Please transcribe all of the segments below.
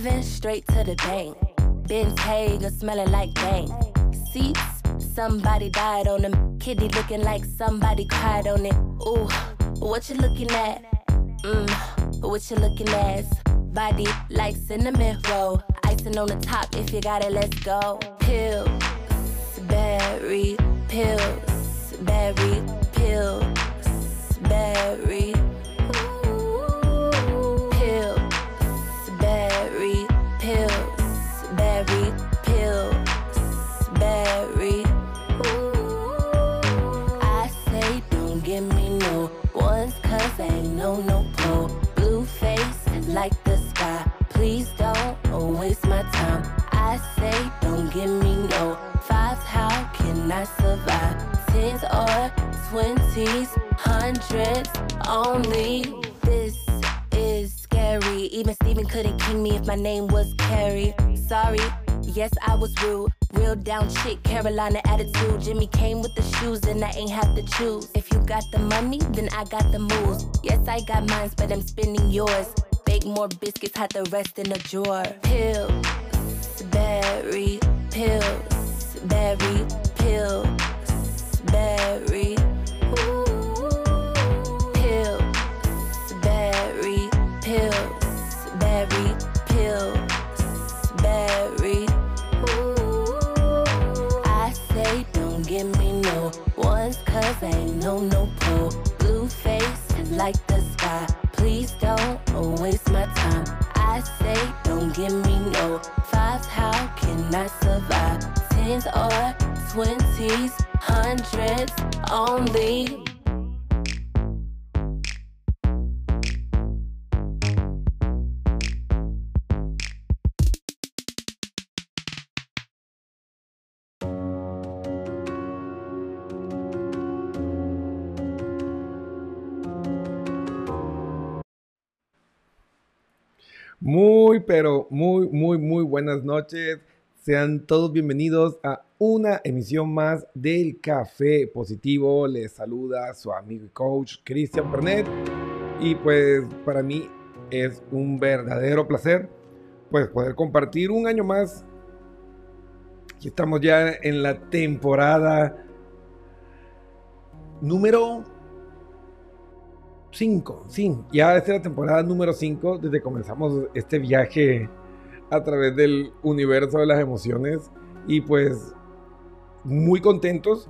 Oven, straight to the bank. Ben's Hager smelling like bank. Seats, somebody died on them. Kitty looking like somebody cried on it. Ooh, what you looking at? Mmm, what you looking at? Body like cinnamon roll. Icing on the top, if you got it, let's go. Pills, berry, pills, berry, pills, berry. I survive? Tens or twenties, hundreds only. This is scary. Even Steven couldn't king me if my name was Carrie. Sorry, yes, I was rude. Real down chick, Carolina attitude. Jimmy came with the shoes, and I ain't have to choose. If you got the money, then I got the moves. Yes, I got mines, but I'm spending yours. Bake more biscuits, hide the rest in a drawer. Pills, berry, pills, berry, pills, berry. Ooh, pills, berry, pills, berry, pills, berry. Ooh, I say don't give me no ain't no no pro. Blue face like the sky. Please don't waste my time. I say don't give me no fives. How can I survive? Tens or twenties, hundreds only. Muy, pero muy, muy, muy buenas noches. Sean todos bienvenidos a una emisión más del Café Positivo. Les saluda su amigo y coach Cristian Pernet. Y pues para mí es un verdadero placer pues poder compartir un año más. Aquí estamos ya en la temporada número 5, sí, ya es la temporada número 5 desde que comenzamos este viaje a través del universo de las emociones y pues muy contentos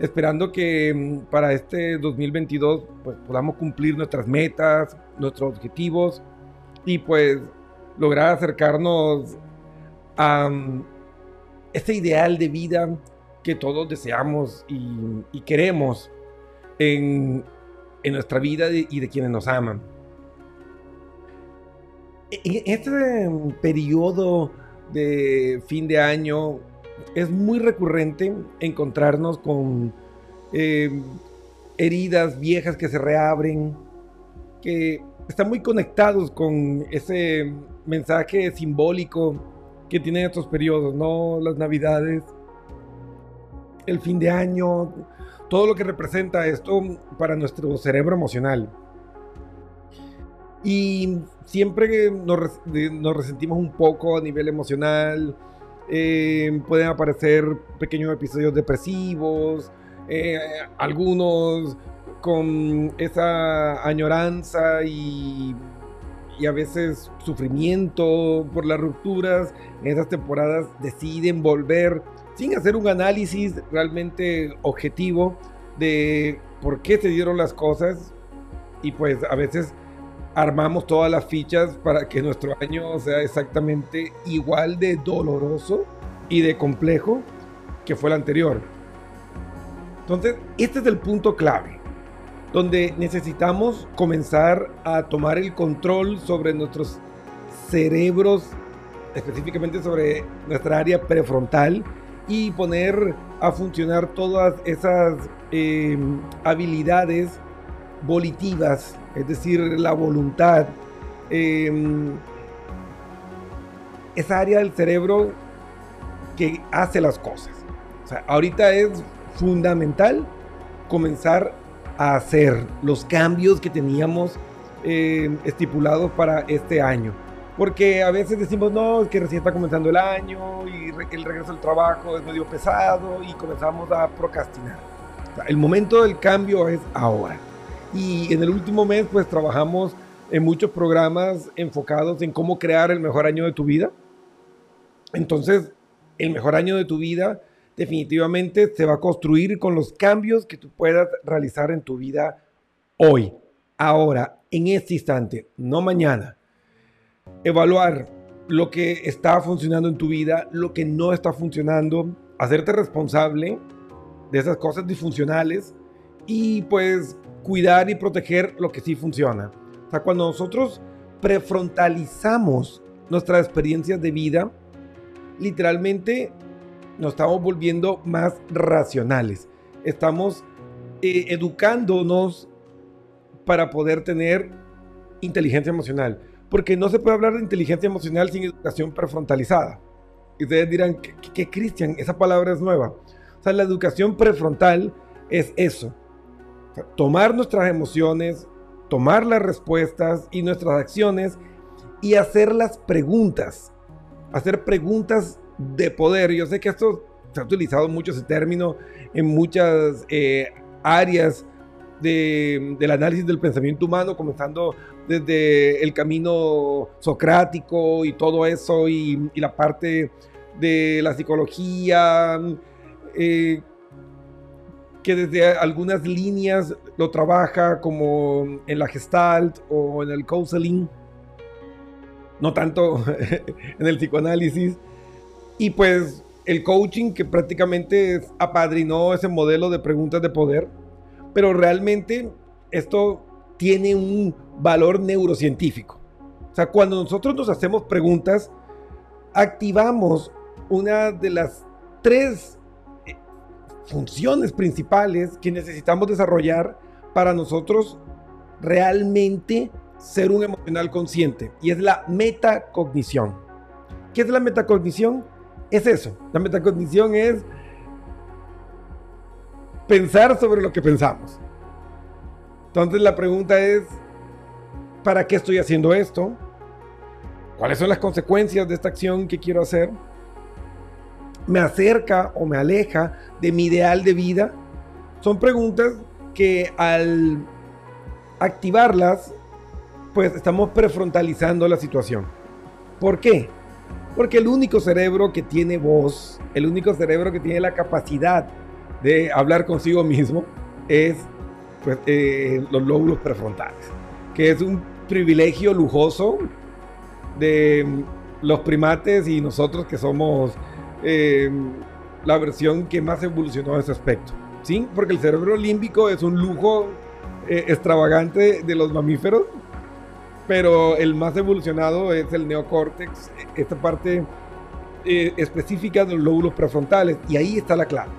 esperando que mm, para este 2022 pues podamos cumplir nuestras metas, nuestros objetivos y pues lograr acercarnos a mm, este ideal de vida que todos deseamos y, queremos en, en nuestra vida y de quienes nos aman. En este periodo de fin de año es muy recurrente encontrarnos con eh, heridas viejas que se reabren, que están muy conectados con ese mensaje simbólico que tienen estos periodos, ¿no? Las navidades, el fin de año, todo lo que representa esto para nuestro cerebro emocional. Y siempre nos, nos resentimos un poco a nivel emocional, eh, pueden aparecer pequeños episodios depresivos, eh, algunos con esa añoranza y, y, a veces sufrimiento por las rupturas. En esas temporadas deciden volver sin hacer un análisis realmente objetivo de por qué se dieron las cosas y pues a veces armamos todas las fichas para que nuestro año sea exactamente igual de doloroso y de complejo que fue el anterior. Entonces, este es el punto clave, donde necesitamos comenzar a tomar el control sobre nuestros cerebros, específicamente sobre nuestra área prefrontal, y poner a funcionar todas esas eh, habilidades volitivas, es decir, la voluntad, eh, esa área del cerebro que hace las cosas. O sea, ahorita es fundamental comenzar a hacer los cambios que teníamos eh, estipulados para este año. Porque a veces decimos, no, es que recién está comenzando el año y el regreso al trabajo es medio pesado y comenzamos a procrastinar. el momento del cambio es ahora. Y en el último mes, pues trabajamos en muchos programas enfocados en cómo crear el mejor año de tu vida. Entonces, el mejor año de tu vida definitivamente se va a construir con los cambios que tú puedas realizar en tu vida hoy, ahora, en este instante, no mañana. Evaluar lo que está funcionando en tu vida, lo que no está funcionando, hacerte responsable de esas cosas disfuncionales y pues cuidar y proteger lo que sí funciona. O sea, cuando nosotros prefrontalizamos nuestras experiencias de vida, literalmente nos estamos volviendo más racionales. Estamos eh, educándonos para poder tener inteligencia emocional. Porque no se puede hablar de inteligencia emocional sin educación prefrontalizada. Y ustedes dirán, ¿qué, Cristian? Esa palabra es nueva. O sea, la educación prefrontal es eso. Tomar nuestras emociones, tomar las respuestas y nuestras acciones y hacer las preguntas. Hacer preguntas de poder. Yo sé que esto se ha utilizado mucho ese término en muchas eh, áreas del análisis del pensamiento humano, comenzando desde el camino socrático y todo eso, y, la parte de la psicología, eh, que desde algunas líneas lo trabaja como en la gestalt o en el counseling, no tanto en el psicoanálisis. Y pues el coaching que prácticamente apadrinó ese modelo de preguntas de poder, pero realmente esto tiene un valor neurocientífico. O sea, cuando nosotros nos hacemos preguntas, activamos una de las tres funciones principales que necesitamos desarrollar para nosotros realmente ser un emocional consciente y es la metacognición. ¿Qué es la metacognición? es eso. La metacognición es pensar sobre lo que pensamos. Entonces la pregunta es, ¿para qué estoy haciendo esto? ¿Cuáles son las consecuencias de esta acción que quiero hacer? ¿Me acerca o me aleja de mi ideal de vida? Son preguntas que al activarlas, pues estamos prefrontalizando la situación. ¿Por qué? Porque el único cerebro que tiene voz, el único cerebro que tiene la capacidad de hablar consigo mismo es pues, eh, los lóbulos prefrontales, que es un privilegio lujoso de los primates y nosotros que somos eh, la versión que más evolucionó en ese aspecto. ¿sí? Porque el cerebro límbico es un lujo eh, extravagante de los mamíferos pero el más evolucionado es el neocórtex, esta parte eh, específica de los lóbulos prefrontales, y ahí está la clave.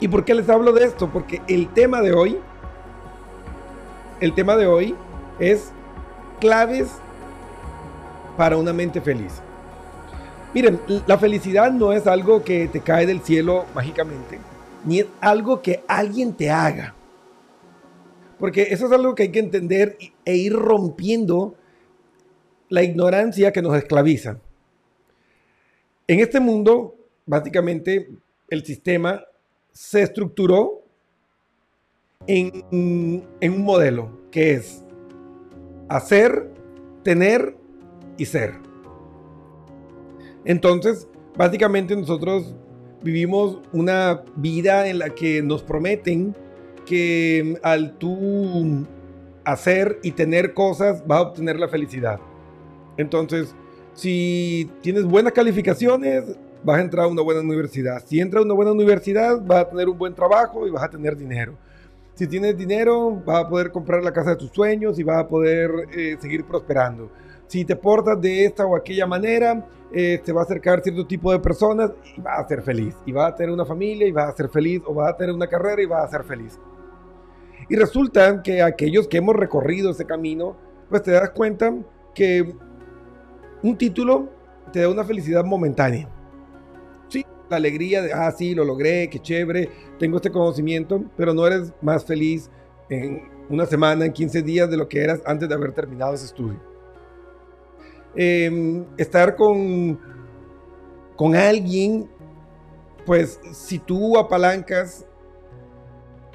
¿Y por qué les hablo de esto? Porque el tema de hoy, el tema de hoy es claves para una mente feliz. Miren, la felicidad no es algo que te cae del cielo mágicamente, ni es algo que alguien te haga. Porque eso es algo que hay que entender e ir rompiendo la ignorancia que nos esclaviza. En este mundo, básicamente, el sistema se estructuró en, un modelo que es hacer, tener y ser. Entonces, básicamente nosotros vivimos una vida en la que nos prometen que al tú hacer y tener cosas vas a obtener la felicidad. Entonces, si tienes buenas calificaciones, vas a entrar a una buena universidad. Si entras a una buena universidad, vas a tener un buen trabajo y vas a tener dinero. Si tienes dinero, vas a poder comprar la casa de tus sueños y vas a poder eh, seguir prosperando. Si te portas de esta o aquella manera, eh, te va a acercar cierto tipo de personas y vas a ser feliz. Y vas a tener una familia y vas a ser feliz. O vas a tener una carrera y vas a ser feliz. Y resulta que aquellos que hemos recorrido ese camino, pues te das cuenta que un título te da una felicidad momentánea. Sí, la alegría de, ah, sí, lo logré, qué chévere, tengo este conocimiento, pero no eres más feliz en una semana, en 15 días de lo que eras antes de haber terminado ese estudio. Em, estar con, con alguien, pues si tú apalancas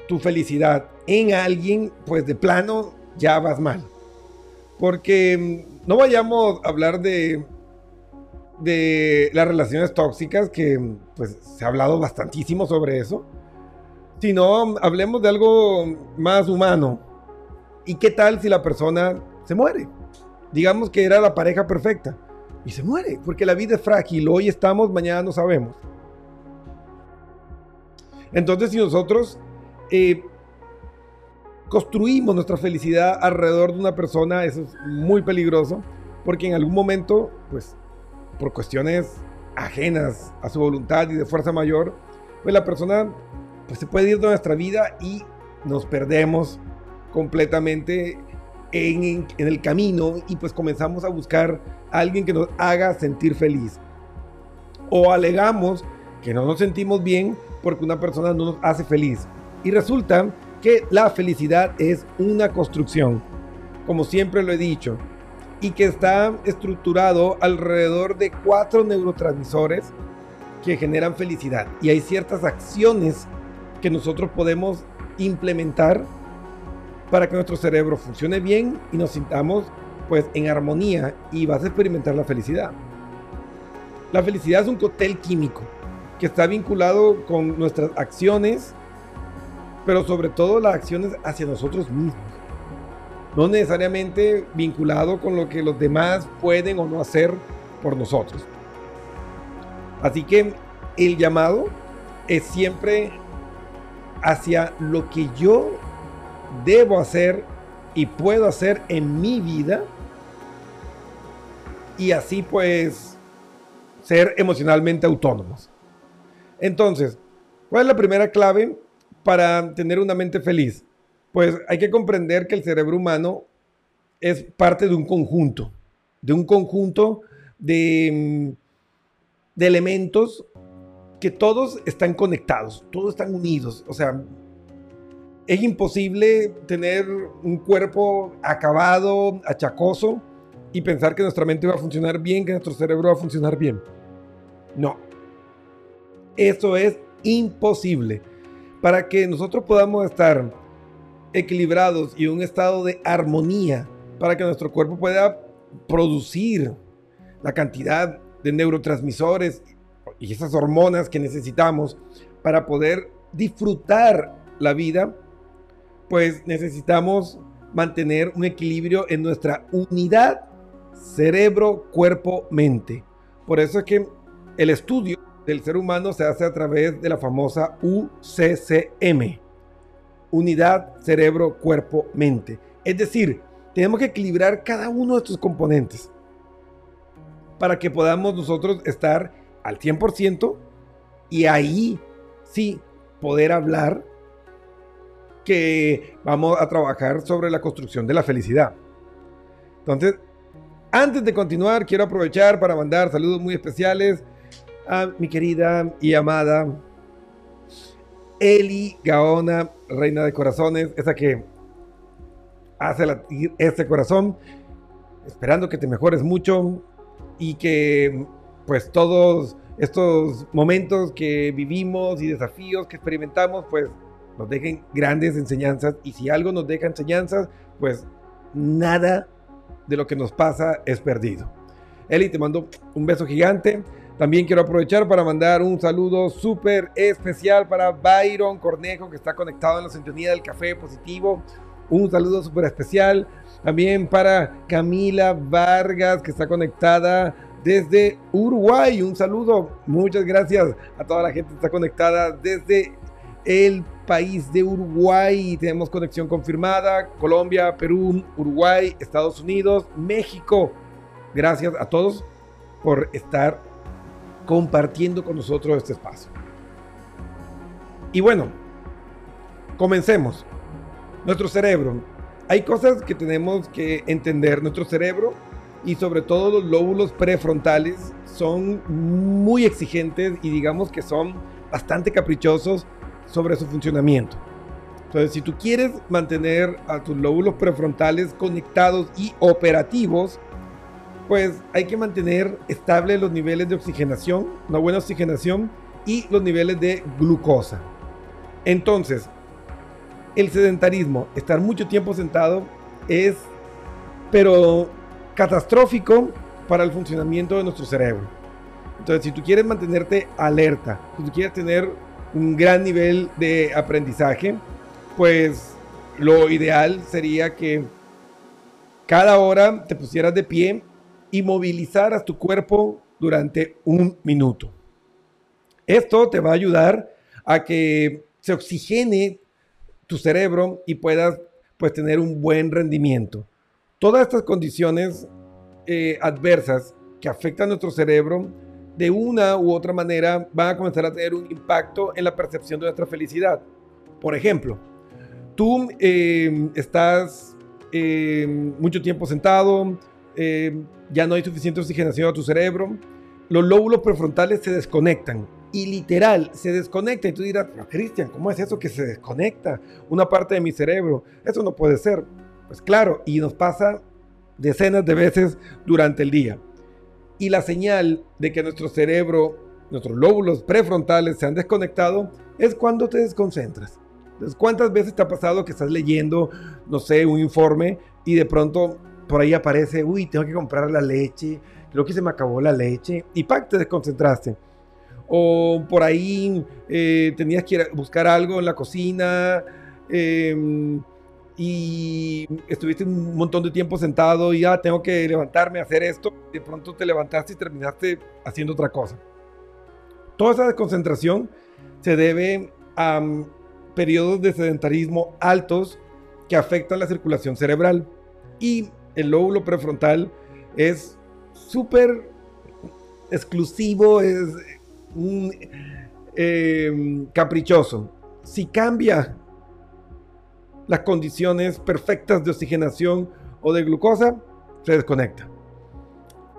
tu felicidad en alguien, pues de plano ya vas mal. Porque em, no vayamos a hablar de, de las relaciones tóxicas, que pues se ha hablado bastantísimo sobre eso, sino hablemos de algo más humano. ¿Y qué tal si la persona se muere? Digamos que era la pareja perfecta y se muere, porque la vida es frágil, hoy estamos, mañana no sabemos. Entonces si nosotros eh, construimos nuestra felicidad alrededor de una persona, eso es muy peligroso, porque en algún momento, pues por cuestiones ajenas a su voluntad y de fuerza mayor, pues la persona pues, se puede ir de nuestra vida y nos perdemos completamente en, el camino y pues comenzamos a buscar a alguien que nos haga sentir feliz. O alegamos que no nos sentimos bien porque una persona no nos hace feliz. Y resulta que la felicidad es una construcción, como siempre lo he dicho y que está estructurado alrededor de cuatro neurotransmisores que generan felicidad. Y hay ciertas acciones que nosotros podemos implementar para que nuestro cerebro funcione bien y nos sintamos pues en armonía y vas a experimentar la felicidad. La felicidad es un cóctel químico que está vinculado con nuestras acciones, pero sobre todo las acciones hacia nosotros mismos no necesariamente vinculado con lo que los demás pueden o no hacer por nosotros. Así que el llamado es siempre hacia lo que yo debo hacer y puedo hacer en mi vida y así pues ser emocionalmente autónomos. Entonces, ¿cuál es la primera clave para tener una mente feliz? Pues hay que comprender que el cerebro humano es parte de un conjunto, de un conjunto de, mm, de elementos que todos están conectados, todos están unidos. O sea, es imposible tener un cuerpo acabado, achacoso, y pensar que nuestra mente va a funcionar bien, que nuestro cerebro va a funcionar bien. No. Eso es imposible. Para que nosotros podamos estar equilibrados y un estado de armonía para que nuestro cuerpo pueda producir la cantidad de neurotransmisores y esas hormonas que necesitamos para poder disfrutar la vida, pues necesitamos mantener un equilibrio en nuestra unidad cerebro, cuerpo, mente. Por eso es que el estudio del ser humano se hace a través de la famosa UCCM, unidad cerebro, cuerpo, mente. Es decir, tenemos que equilibrar cada uno de estos componentes para que podamos nosotros estar al 100% y ahí sí poder hablar que vamos a trabajar sobre la construcción de la felicidad. Entonces, antes de continuar, quiero aprovechar para mandar saludos muy especiales a mi querida y amada Eli Gaona, reina de corazones, esa que hace este corazón, esperando que te mejores mucho y que pues todos estos momentos que vivimos y desafíos que experimentamos, pues nos dejen grandes enseñanzas y si algo nos deja enseñanzas, pues nada de lo que nos pasa es perdido. Eli, te mando un beso gigante. También quiero aprovechar para mandar un saludo súper especial para Byron Cornejo, que está conectado en la sintonía del Café Positivo. Un saludo súper especial. También para Camila Vargas, que está conectada desde Uruguay. Un saludo. Muchas gracias a toda la gente que está conectada desde el país de Uruguay. Tenemos conexión confirmada. Colombia, Perú, Uruguay, Estados Unidos, México. Gracias a todos por estar compartiendo con nosotros este espacio. Y bueno, comencemos. Nuestro cerebro. Hay cosas que tenemos que entender. Nuestro cerebro y sobre todo los lóbulos prefrontales son muy exigentes y digamos que son bastante caprichosos sobre su funcionamiento. Entonces, si tú quieres mantener a tus lóbulos prefrontales conectados y operativos, pues hay que mantener estables los niveles de oxigenación, una buena oxigenación y los niveles de glucosa. Entonces, el sedentarismo, estar mucho tiempo sentado, es, pero catastrófico para el funcionamiento de nuestro cerebro. Entonces, si tú quieres mantenerte alerta, si tú quieres tener un gran nivel de aprendizaje, pues lo ideal sería que cada hora te pusieras de pie y movilizaras tu cuerpo durante un minuto. Esto te va a ayudar a que se oxigene tu cerebro y puedas pues tener un buen rendimiento. Todas estas condiciones eh, adversas que afectan a nuestro cerebro de una u otra manera van a comenzar a tener un impacto en la percepción de nuestra felicidad. Por ejemplo, tú eh, estás eh, mucho tiempo sentado, ya no hay suficiente oxigenación a tu cerebro, los lóbulos prefrontales se desconectan y literal se desconecta. Y tú dirás, Cristian, ¿cómo es eso que se desconecta una parte de mi cerebro? Eso no puede ser. Pues claro, y nos pasa decenas de veces durante el día. Y la señal de que nuestro cerebro, nuestros lóbulos prefrontales se han desconectado es cuando te desconcentras. Entonces, ¿cuántas veces te ha pasado que estás leyendo, no sé, un informe y de pronto por ahí aparece, uy, tengo que comprar la leche, creo que se me acabó la leche y ¡pac! te desconcentraste? O por ahí eh, tenías que buscar algo en la cocina, eh, y estuviste un montón de tiempo sentado y ya tengo que levantarme a hacer esto, de pronto te levantaste y terminaste haciendo otra cosa. Toda esa desconcentración se debe a um, periodos de sedentarismo altos que afectan la circulación cerebral y el lóbulo prefrontal es súper exclusivo, es un eh, caprichoso. Si cambia las condiciones perfectas de oxigenación o de glucosa, se desconecta.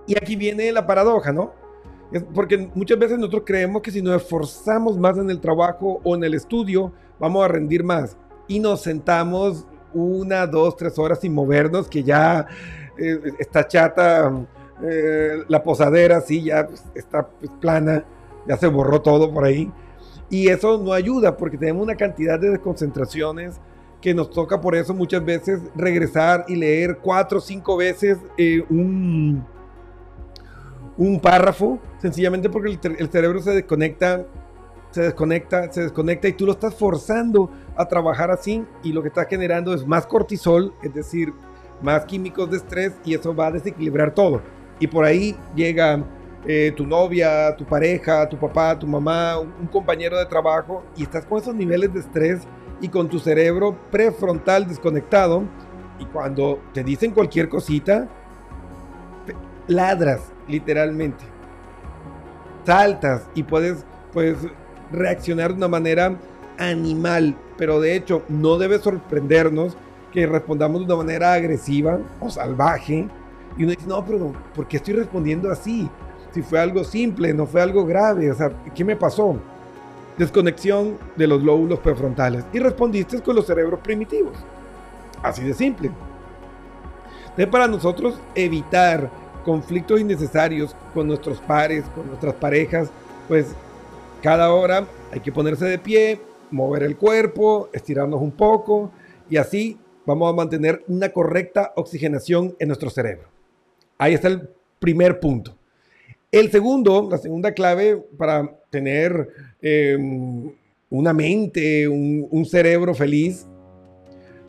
Y aquí viene la paradoja, ¿no? Porque muchas veces nosotros creemos que si nos esforzamos más en el trabajo o en el estudio, vamos a rendir más. Y nos sentamos una, dos, tres horas sin movernos, que ya eh, está chata eh, la posadera, sí, ya está pues, plana, ya se borró todo por ahí. Y eso no ayuda porque tenemos una cantidad de desconcentraciones que nos toca por eso muchas veces regresar y leer cuatro o cinco veces eh, un, un párrafo, sencillamente porque el, cerebro se desconecta, se desconecta, se desconecta y tú lo estás forzando a trabajar así y lo que está generando es más cortisol, es decir, más químicos de estrés y eso va a desequilibrar todo. Y por ahí llega eh, tu novia, tu pareja, tu papá, tu mamá, un compañero de trabajo y estás con esos niveles de estrés y con tu cerebro prefrontal desconectado. Y cuando te dicen cualquier cosita, ladras literalmente. Saltas y puedes, puedes reaccionar de una manera animal. Pero de hecho, no debe sorprendernos que respondamos de una manera agresiva o salvaje. Y uno dice, no, pero ¿por qué estoy respondiendo así? Si fue algo simple, no fue algo grave. O sea, ¿qué me pasó? Desconexión de los lóbulos prefrontales y respondiste con los cerebros primitivos. Así de simple. Entonces, para nosotros evitar conflictos innecesarios con nuestros pares, con nuestras parejas, pues cada hora hay que ponerse de pie, mover el cuerpo, estirarnos un poco y así vamos a mantener una correcta oxigenación en nuestro cerebro. Ahí está el primer punto. El segundo, la segunda clave para tener em, una mente, un, cerebro feliz,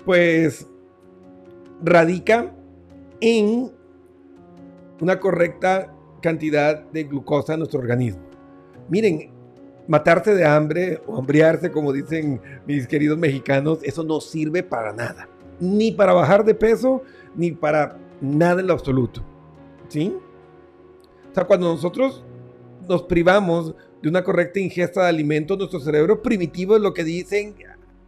pues radica en una correcta cantidad de glucosa en nuestro organismo. Miren, matarse de hambre o hambriarse, como dicen mis queridos mexicanos, eso no sirve para nada. Ni para bajar de peso, ni para nada en lo absoluto. ¿Sí? O sea, cuando nosotros nos privamos de una correcta ingesta de alimentos, nuestro cerebro primitivo es lo que dicen,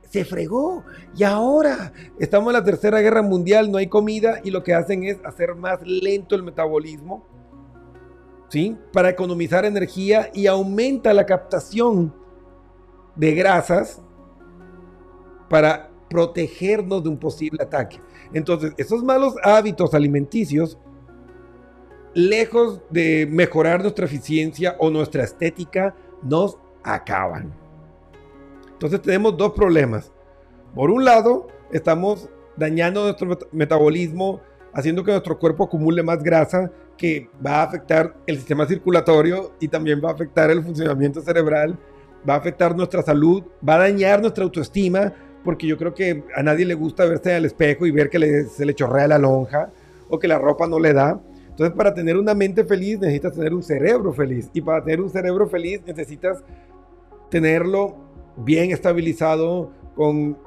se fregó y ahora estamos en la tercera guerra mundial, no hay comida y lo que hacen es hacer más lento el metabolismo, ¿sí? Para economizar energía y aumenta la captación de grasas para protegernos de un posible ataque. Entonces, esos malos hábitos alimenticios lejos de mejorar nuestra eficiencia o nuestra estética, nos acaban. Entonces tenemos dos problemas. Por un lado, estamos dañando nuestro metabolismo, haciendo que nuestro cuerpo acumule más grasa, que va a afectar el sistema circulatorio y también va a afectar el funcionamiento cerebral, va a afectar nuestra salud, va a dañar nuestra autoestima, porque yo creo que a nadie le gusta verse al espejo y ver que se le chorrea la lonja o que la ropa no le da. Entonces, para tener una mente feliz necesitas tener un cerebro feliz. Y para tener un cerebro feliz necesitas tenerlo bien estabilizado con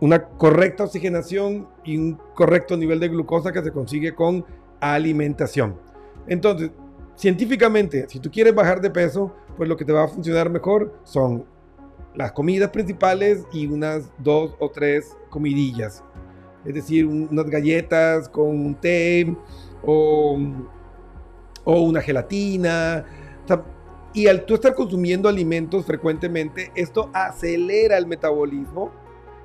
una correcta oxigenación y un correcto nivel de glucosa que se consigue con alimentación. Entonces, científicamente, si tú quieres bajar de peso, pues lo que te va a funcionar mejor son las comidas principales y unas dos o tres comidillas. Es decir, unas galletas con un té o, o una gelatina. y al tú estar consumiendo alimentos frecuentemente, esto acelera el metabolismo,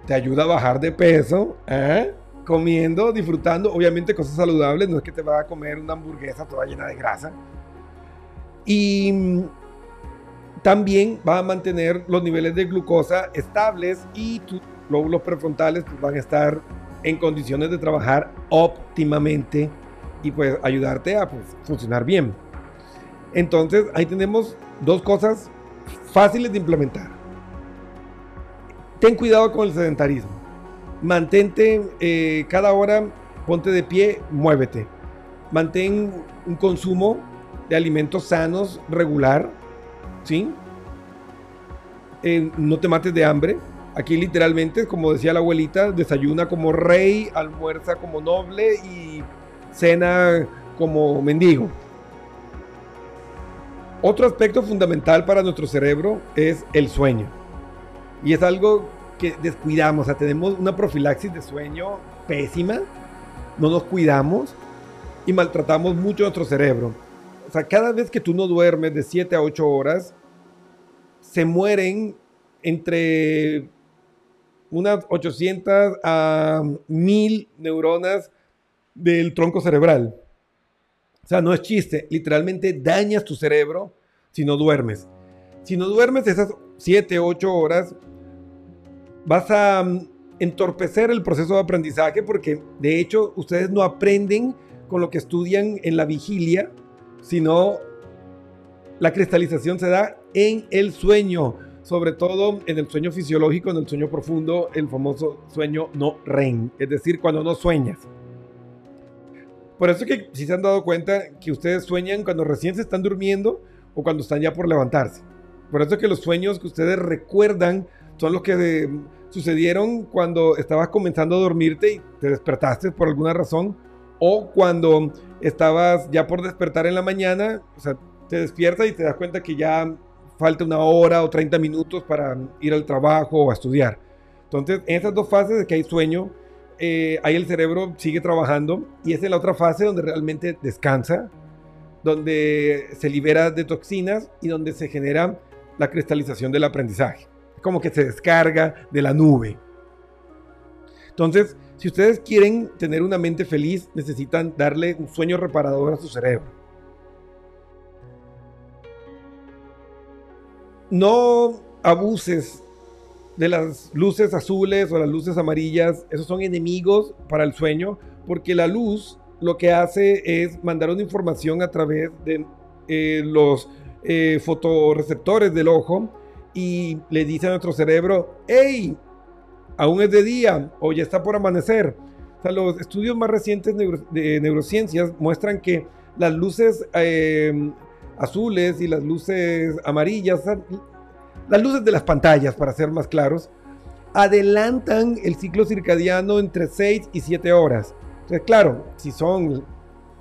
te ayuda a bajar de peso, ¿eh? comiendo, disfrutando, obviamente cosas saludables, no es que te va a comer una hamburguesa toda llena de grasa. Y también va a mantener los niveles de glucosa estables y tus lóbulos prefrontales pues, van a estar en condiciones de trabajar óptimamente y pues ayudarte a pues, funcionar bien. Entonces ahí tenemos dos cosas fáciles de implementar. Ten cuidado con el sedentarismo. Mantente eh, cada hora, ponte de pie, muévete. Mantén un consumo de alimentos sanos regular ¿sí? Eh, no te mates de hambre. Aquí literalmente, como decía la abuelita, desayuna como rey, almuerza como noble y cena como mendigo. Otro aspecto fundamental para nuestro cerebro es el sueño. Y es algo que descuidamos. O sea, tenemos una profilaxis de sueño pésima. No nos cuidamos y maltratamos mucho nuestro cerebro o sea, cada vez que tú no duermes de 7 a 8 horas, se mueren entre unas 800 a 1000 neuronas del tronco cerebral. O sea, no es chiste, literalmente dañas tu cerebro si no duermes. Si no duermes esas 7, 8 horas, vas a mm, entorpecer el proceso de aprendizaje porque de hecho ustedes no aprenden con lo que estudian en la vigilia, sino la cristalización se da en el sueño, sobre todo en el sueño fisiológico, en el sueño profundo, el famoso sueño no REM, es decir, cuando no sueñas. Por eso que si se han dado cuenta que ustedes sueñan cuando recién se están durmiendo o cuando están ya por levantarse. Por eso que los sueños que ustedes recuerdan son los que eh, sucedieron cuando estabas comenzando a dormirte y te despertaste por alguna razón o cuando estabas ya por despertar en la mañana, o sea, te despiertas y te das cuenta que ya falta una hora o 30 minutos para ir al trabajo o a estudiar. Entonces, en esas dos fases de que hay sueño, eh, ahí el cerebro sigue trabajando y es en la otra fase donde realmente descansa, donde se libera de toxinas y donde se genera la cristalización del aprendizaje. Como que se descarga de la nube. Entonces, si ustedes quieren tener una mente feliz, necesitan darle un sueño reparador a su cerebro. No abuses de las luces azules o las luces amarillas. Esos son enemigos para el sueño porque la luz lo que hace es mandar una información a través de eh, los eh, fotoreceptores del ojo y le dice a nuestro cerebro, hey, aún es de día o ya está por amanecer. los estudios más recientes de neurociencias muestran que las luces em, azules y las luces amarillas, las luces de las pantallas, para ser más claros, adelantan el ciclo circadiano entre 6 y 7 horas. Entonces, claro, si son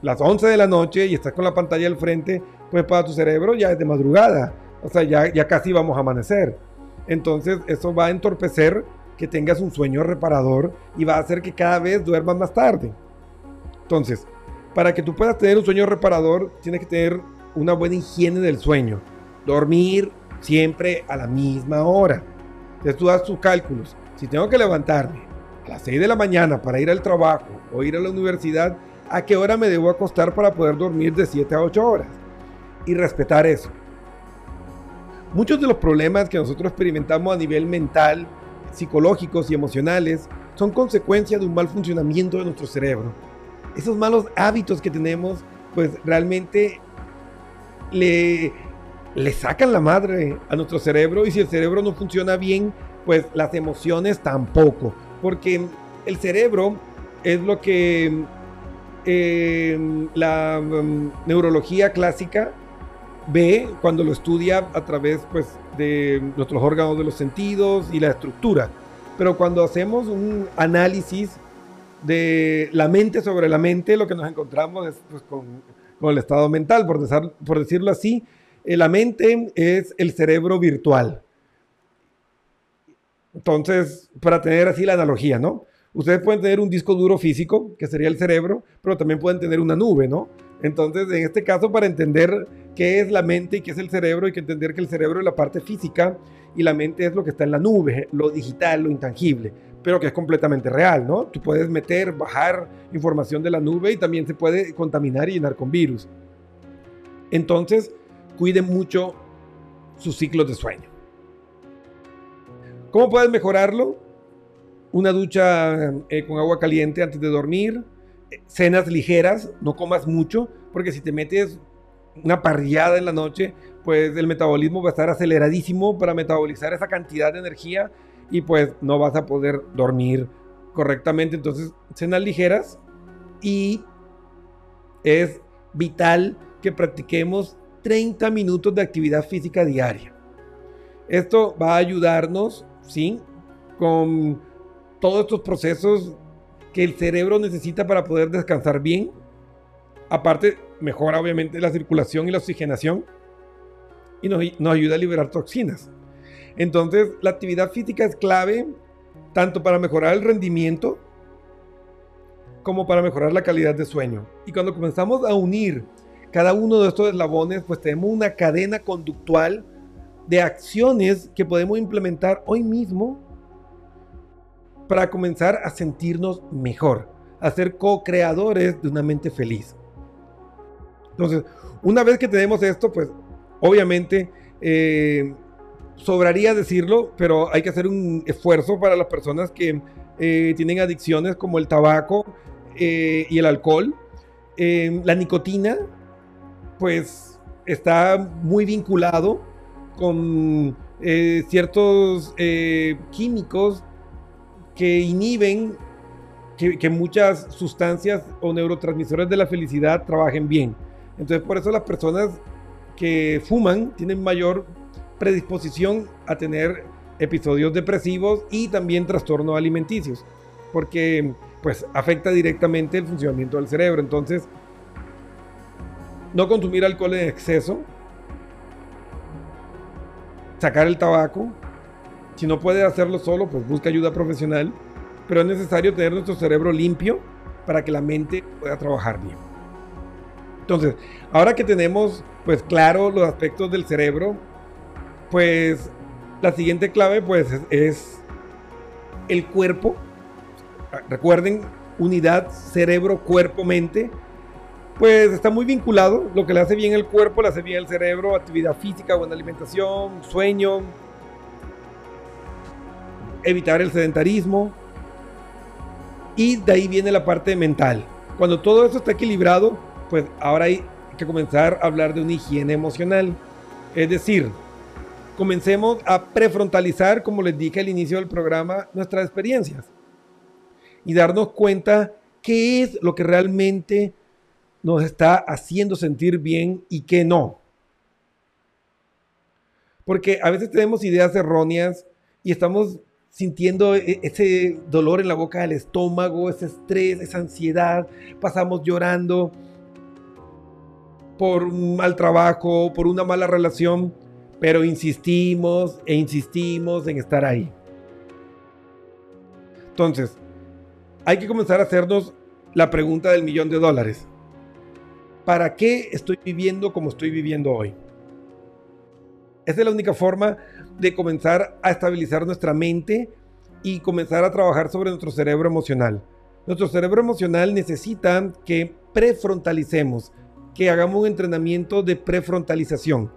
las 11 de la noche y estás con la pantalla al frente, pues para tu cerebro ya es de madrugada. O sea, ya, ya casi vamos a amanecer. Entonces, eso va a entorpecer que tengas un sueño reparador y va a hacer que cada vez duermas más tarde. Entonces, para que tú puedas tener un sueño reparador, tienes que tener una buena higiene del sueño. Dormir siempre a la misma hora. Entonces tú das tus cálculos. Si tengo que levantarme a las 6 de la mañana para ir al trabajo o ir a la universidad, a qué hora me debo acostar para poder dormir de 7 a 8 horas. Y respetar eso. Muchos de los problemas que nosotros experimentamos a nivel mental, psicológicos y emocionales son consecuencia de un mal funcionamiento de nuestro cerebro. Esos malos hábitos que tenemos, pues realmente le, le sacan la madre a nuestro cerebro y si el cerebro no funciona bien, pues las emociones tampoco. Porque el cerebro es lo que eh, la um, neurología clásica ve cuando lo estudia a través pues, de nuestros órganos de los sentidos y la estructura. Pero cuando hacemos un análisis de la mente sobre la mente, lo que nos encontramos es pues, con, el estado mental, por decirlo así. Eh, la mente es el cerebro virtual. Entonces, para tener así la analogía, ¿no? Ustedes pueden tener un disco duro físico, que sería el cerebro, pero también pueden tener una nube, ¿no? Entonces, en este caso, para entender qué es la mente y qué es el cerebro, hay que entender que el cerebro es la parte física y la mente es lo que está en la nube, lo digital, lo intangible, pero que es completamente real, ¿no? Tú puedes meter, bajar información de la nube y también se puede contaminar y llenar con virus. Entonces, cuiden mucho sus ciclos de sueño. ¿Cómo puedes mejorarlo? una ducha eh, con agua caliente antes de dormir, cenas ligeras, no comas mucho, porque si te metes una parrillada en la noche, pues el metabolismo va a estar aceleradísimo para metabolizar esa cantidad de energía y pues no vas a poder dormir correctamente. Entonces, cenas ligeras y es vital que practiquemos 30 minutos de actividad física diaria. Esto va a ayudarnos, ¿sí? Con todos estos procesos que el cerebro necesita para poder descansar bien. Aparte, mejora obviamente la circulación y la oxigenación y nos, ayuda a liberar toxinas. Entonces, la actividad física es clave tanto para mejorar el rendimiento como para mejorar la calidad de sueño. Y cuando comenzamos a unir cada uno de estos eslabones, pues tenemos una cadena conductual de acciones que podemos implementar hoy mismo para comenzar a sentirnos mejor, a ser co-creadores de una mente feliz. Entonces, una vez que tenemos esto, pues obviamente eh, sobraría decirlo, pero hay que hacer un esfuerzo para las personas que eh, tienen adicciones como el tabaco eh, y el alcohol. la nicotina, pues está muy vinculado con ciertos químicos que inhiben que, muchas sustancias o neurotransmisores de la felicidad trabajen bien. Entonces por eso las personas que fuman tienen mayor predisposición a tener episodios depresivos y también trastornos alimenticios, porque pues afecta directamente el funcionamiento del cerebro. Entonces, no consumir alcohol en exceso, sacar el tabaco, si no puede hacerlo solo, pues busca ayuda profesional. Pero es necesario tener nuestro cerebro limpio para que la mente pueda trabajar bien. Entonces, ahora que tenemos pues claro los aspectos del cerebro, pues la siguiente clave pues es, el cuerpo. Recuerden, unidad cerebro, cuerpo, mente. Pues está muy vinculado. Lo que le hace bien el cuerpo, le hace bien el cerebro, actividad física, buena alimentación, sueño, evitar el sedentarismo. Y de ahí viene la parte mental. Cuando todo eso está equilibrado, pues ahora hay que comenzar a hablar de una higiene emocional. Es decir, comencemos a prefrontalizar, como les dije al inicio del programa, nuestras experiencias. Y darnos cuenta qué es lo que realmente nos está haciendo sentir bien y qué no. Porque a veces tenemos ideas erróneas y estamos sintiendo e, ese dolor en la boca del estómago, ese estrés, esa ansiedad, pasamos llorando por un mal trabajo, por una mala relación, pero insistimos e insistimos en estar ahí. Entonces, hay que comenzar a hacernos la pregunta del millón de dólares. ¿Para qué estoy viviendo como estoy viviendo hoy? Esa es la única forma de comenzar a estabilizar nuestra mente y comenzar a trabajar sobre nuestro cerebro emocional. Nuestro cerebro emocional necesita que prefrontalicemos, que hagamos un entrenamiento de prefrontalización.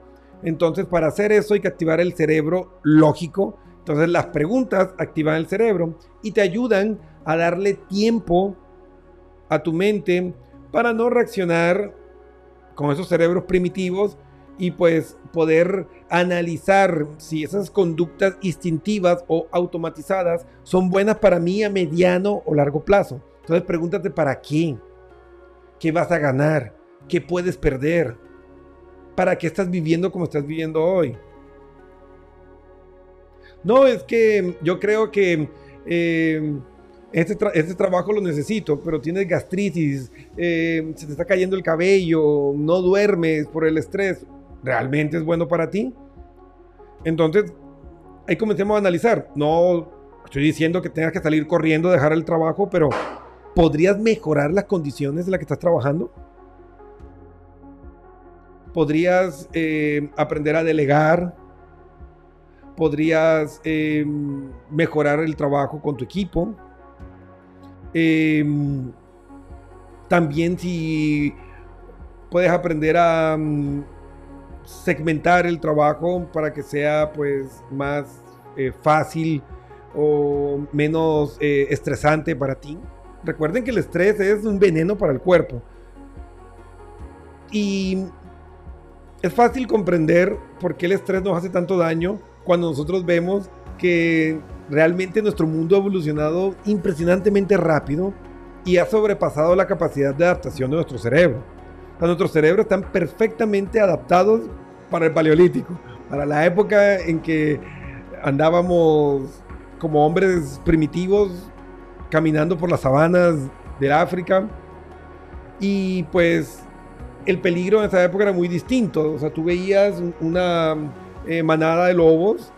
Entonces, para hacer eso hay que activar el cerebro lógico. Entonces, las preguntas activan el cerebro y te ayudan a darle tiempo a tu mente para no reaccionar con esos cerebros primitivos y pues poder analizar si esas conductas instintivas o automatizadas son buenas para mí a mediano o largo plazo. Entonces pregúntate para qué, qué vas a ganar, qué puedes perder, para qué estás viviendo como estás viviendo hoy. No, es que yo creo que eh, este, este, trabajo lo necesito, pero tienes gastritis, eh, se te está cayendo el cabello, no duermes por el estrés. ¿realmente es bueno para ti? Entonces, ahí comencemos a analizar. No estoy diciendo que tengas que salir corriendo, dejar el trabajo, pero ¿podrías mejorar las condiciones en las que estás trabajando? ¿Podrías eh, aprender a delegar? ¿Podrías em, mejorar el trabajo con tu equipo? Em, también si puedes aprender a mm, segmentar el trabajo para que sea pues más eh, fácil o menos eh, estresante para ti. Recuerden que el estrés es un veneno para el cuerpo. Y es fácil comprender por qué el estrés nos hace tanto daño cuando nosotros vemos que realmente nuestro mundo ha evolucionado impresionantemente rápido y ha sobrepasado la capacidad de adaptación de nuestro cerebro nuestros cerebros están perfectamente adaptados para el paleolítico, para la época en que andábamos como hombres primitivos caminando por las sabanas del África. Y pues el peligro en esa época era muy distinto. O sea, tú veías una eh, manada de lobos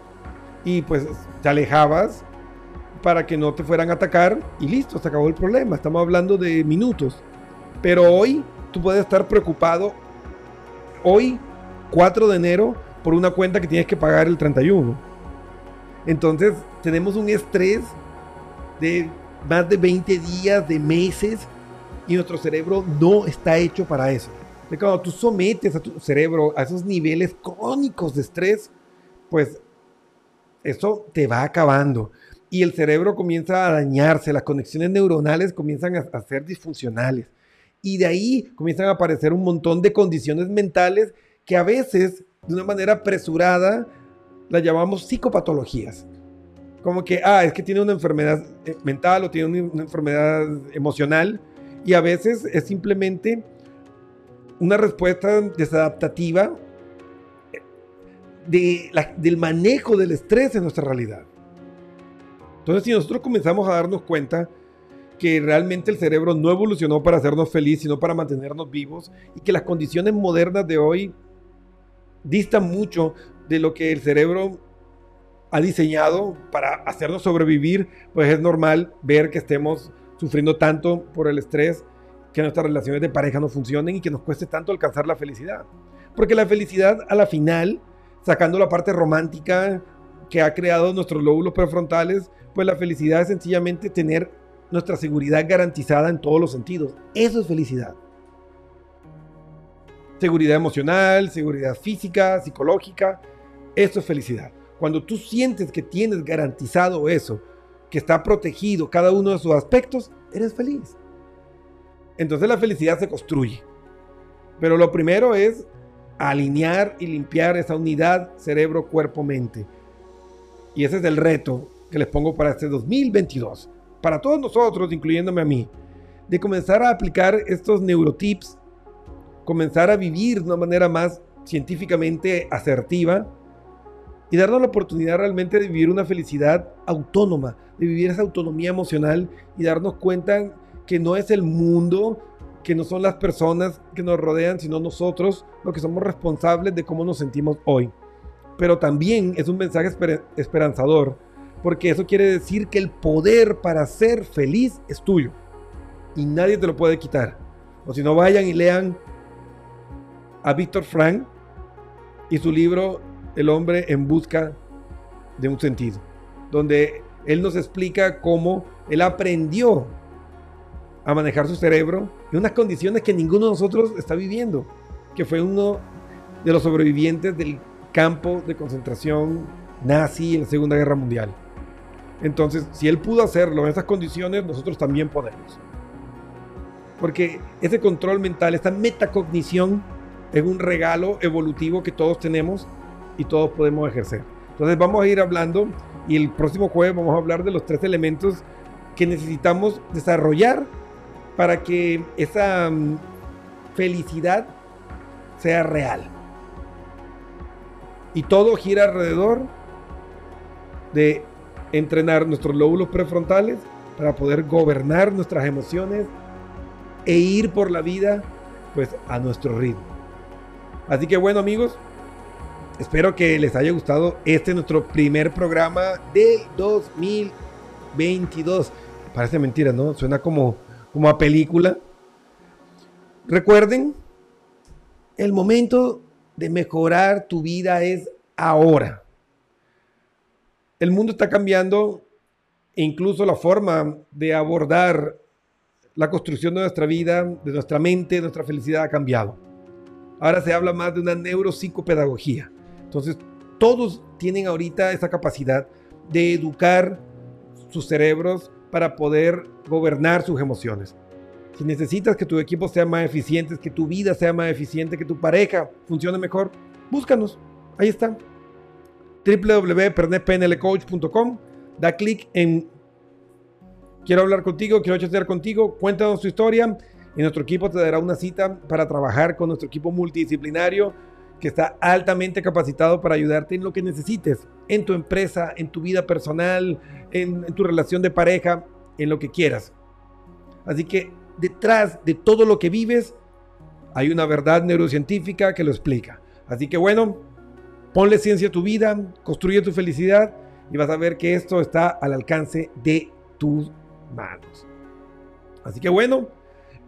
y pues te alejabas para que no te fueran a atacar y listo, se acabó el problema. Estamos hablando de minutos. Pero hoy tú puedes estar preocupado hoy, 4 de enero, por una cuenta que tienes que pagar el 31. Entonces, tenemos un estrés de más de 20 días, de meses, y nuestro cerebro no está hecho para eso. cuando tú sometes a tu cerebro a esos niveles crónicos de estrés, pues eso te va acabando. Y el cerebro comienza a dañarse, las conexiones neuronales comienzan a, ser disfuncionales. Y de ahí comienzan a aparecer un montón de condiciones mentales que a veces, de una manera apresurada, las llamamos psicopatologías. Como que, ah, es que tiene una enfermedad eh, mental o tiene una enfermedad emocional. Y a veces es simplemente una respuesta desadaptativa de del manejo del estrés en nuestra realidad. Entonces, si nosotros comenzamos a darnos cuenta que realmente el cerebro no evolucionó para hacernos felices, sino para mantenernos vivos y que las condiciones modernas de hoy distan mucho de lo que el cerebro ha diseñado para hacernos sobrevivir, pues es normal ver que estemos sufriendo tanto por el estrés, que nuestras relaciones de pareja no funcionen y que nos cueste tanto alcanzar la felicidad. Porque la felicidad a la final, sacando la parte romántica que ha creado nuestros lóbulos prefrontales, pues la felicidad es sencillamente tener nuestra seguridad garantizada en todos los sentidos. Eso es felicidad. Seguridad emocional, seguridad física, psicológica. Eso es felicidad. Cuando tú sientes que tienes garantizado eso, que está protegido cada uno de sus aspectos, eres feliz. Entonces la felicidad se construye. Pero lo primero es alinear y limpiar esa unidad cerebro, cuerpo, mente. Y ese es el reto que les pongo para este 2022 para todos nosotros, incluyéndome a mí, de comenzar a aplicar estos neurotips, comenzar a vivir de una manera más científicamente asertiva y darnos la oportunidad realmente de vivir una felicidad autónoma, de vivir esa autonomía emocional y darnos cuenta que no es el mundo, que no son las personas que nos rodean, sino nosotros los que somos responsables de cómo nos sentimos hoy. Pero también es un mensaje esperanzador porque eso quiere decir que el poder para ser feliz es tuyo y nadie te lo puede quitar. O si no, vayan y lean a Víctor Frank y su libro El hombre en busca de un sentido, donde él nos explica cómo él aprendió a manejar su cerebro en unas condiciones que ninguno de nosotros está viviendo, que fue uno de los sobrevivientes del campo de concentración nazi en la Segunda Guerra Mundial. Entonces, si él pudo hacerlo en esas condiciones, nosotros también podemos. Porque ese control mental, esta metacognición, es un regalo evolutivo que todos tenemos y todos podemos ejercer. Entonces vamos a ir hablando y el próximo jueves vamos a hablar de los tres elementos que necesitamos desarrollar para que esa mm, felicidad sea real. Y todo gira alrededor de entrenar nuestros lóbulos prefrontales para poder gobernar nuestras emociones e ir por la vida pues a nuestro ritmo. Así que bueno amigos, espero que les haya gustado este nuestro primer programa de 2022. Parece mentira, ¿no? Suena como, como a película. Recuerden, el momento de mejorar tu vida es ahora. El mundo está cambiando e incluso la forma de abordar la construcción de nuestra vida, de nuestra mente, de nuestra felicidad ha cambiado. Ahora se habla más de una neuropsicopedagogía. Entonces, todos tienen ahorita esa capacidad de educar sus cerebros para poder gobernar sus emociones. Si necesitas que tu equipo sea más eficiente, que tu vida sea más eficiente, que tu pareja funcione mejor, búscanos. Ahí está. www.pernetpnlcoach.com. Da clic en Quiero hablar contigo, quiero chatear contigo, cuéntanos tu historia y nuestro equipo te dará una cita para trabajar con nuestro equipo multidisciplinario que está altamente capacitado para ayudarte en lo que necesites, en tu empresa, en tu vida personal, en, tu relación de pareja, en lo que quieras. Así que detrás de todo lo que vives hay una verdad neurocientífica que lo explica. Así que bueno, ponle ciencia a tu vida, construye tu felicidad y vas a ver que esto está al alcance de tus manos. Así que bueno,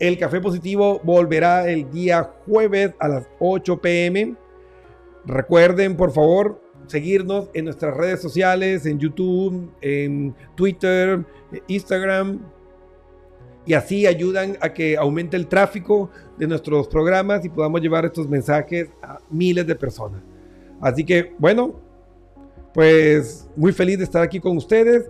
el café positivo volverá el día jueves a las 8 pm. Recuerden, por favor, seguirnos en nuestras redes sociales, en YouTube, en Twitter, Instagram. Y así ayudan a que aumente el tráfico de nuestros programas y podamos llevar estos mensajes a miles de personas. Así que, bueno, pues muy feliz de estar aquí con ustedes